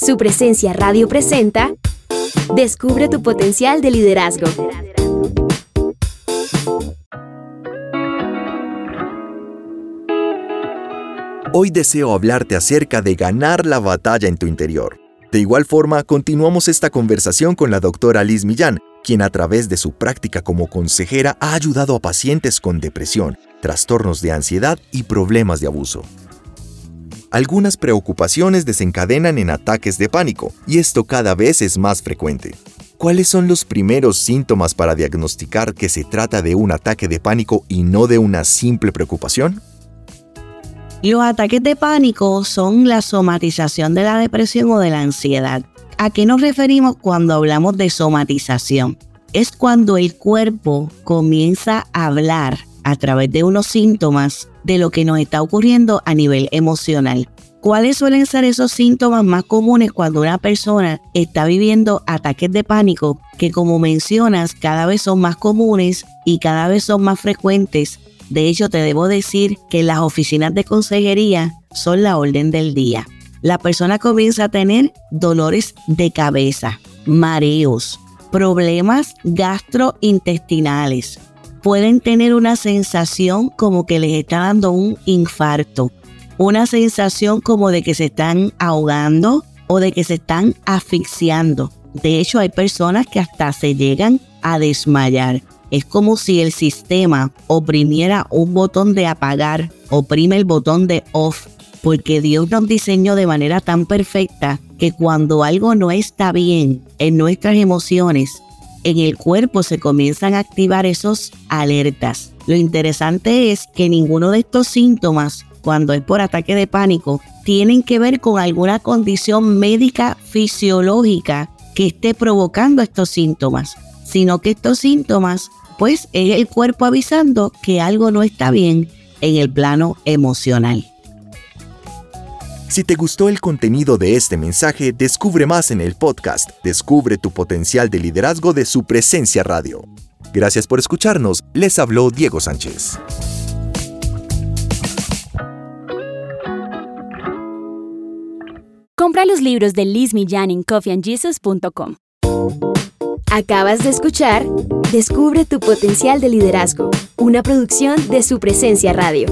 Su presencia radio presenta Descubre tu potencial de liderazgo. Hoy deseo hablarte acerca de ganar la batalla en tu interior. De igual forma, continuamos esta conversación con la doctora Liz Millán, quien a través de su práctica como consejera ha ayudado a pacientes con depresión, trastornos de ansiedad y problemas de abuso. Algunas preocupaciones desencadenan en ataques de pánico, y esto cada vez es más frecuente. ¿Cuáles son los primeros síntomas para diagnosticar que se trata de un ataque de pánico y no de una simple preocupación? Los ataques de pánico son la somatización de la depresión o de la ansiedad. ¿A qué nos referimos cuando hablamos de somatización? Es cuando el cuerpo comienza a hablar a través de unos síntomas de lo que nos está ocurriendo a nivel emocional. ¿Cuáles suelen ser esos síntomas más comunes cuando una persona está viviendo ataques de pánico que como mencionas cada vez son más comunes y cada vez son más frecuentes? De hecho, te debo decir que las oficinas de consejería son la orden del día. La persona comienza a tener dolores de cabeza, mareos, problemas gastrointestinales, pueden tener una sensación como que les está dando un infarto, una sensación como de que se están ahogando o de que se están asfixiando. De hecho, hay personas que hasta se llegan a desmayar. Es como si el sistema oprimiera un botón de apagar, oprime el botón de off, porque Dios nos diseñó de manera tan perfecta que cuando algo no está bien en nuestras emociones, en el cuerpo se comienzan a activar esos alertas. Lo interesante es que ninguno de estos síntomas, cuando es por ataque de pánico, tienen que ver con alguna condición médica fisiológica que esté provocando estos síntomas, sino que estos síntomas, pues es el cuerpo avisando que algo no está bien en el plano emocional. Si te gustó el contenido de este mensaje, descubre más en el podcast Descubre tu potencial de liderazgo de su presencia radio. Gracias por escucharnos. Les habló Diego Sánchez. Compra los libros de Liz Millán en coffeeandjesus.com. Acabas de escuchar Descubre tu potencial de liderazgo, una producción de su presencia radio.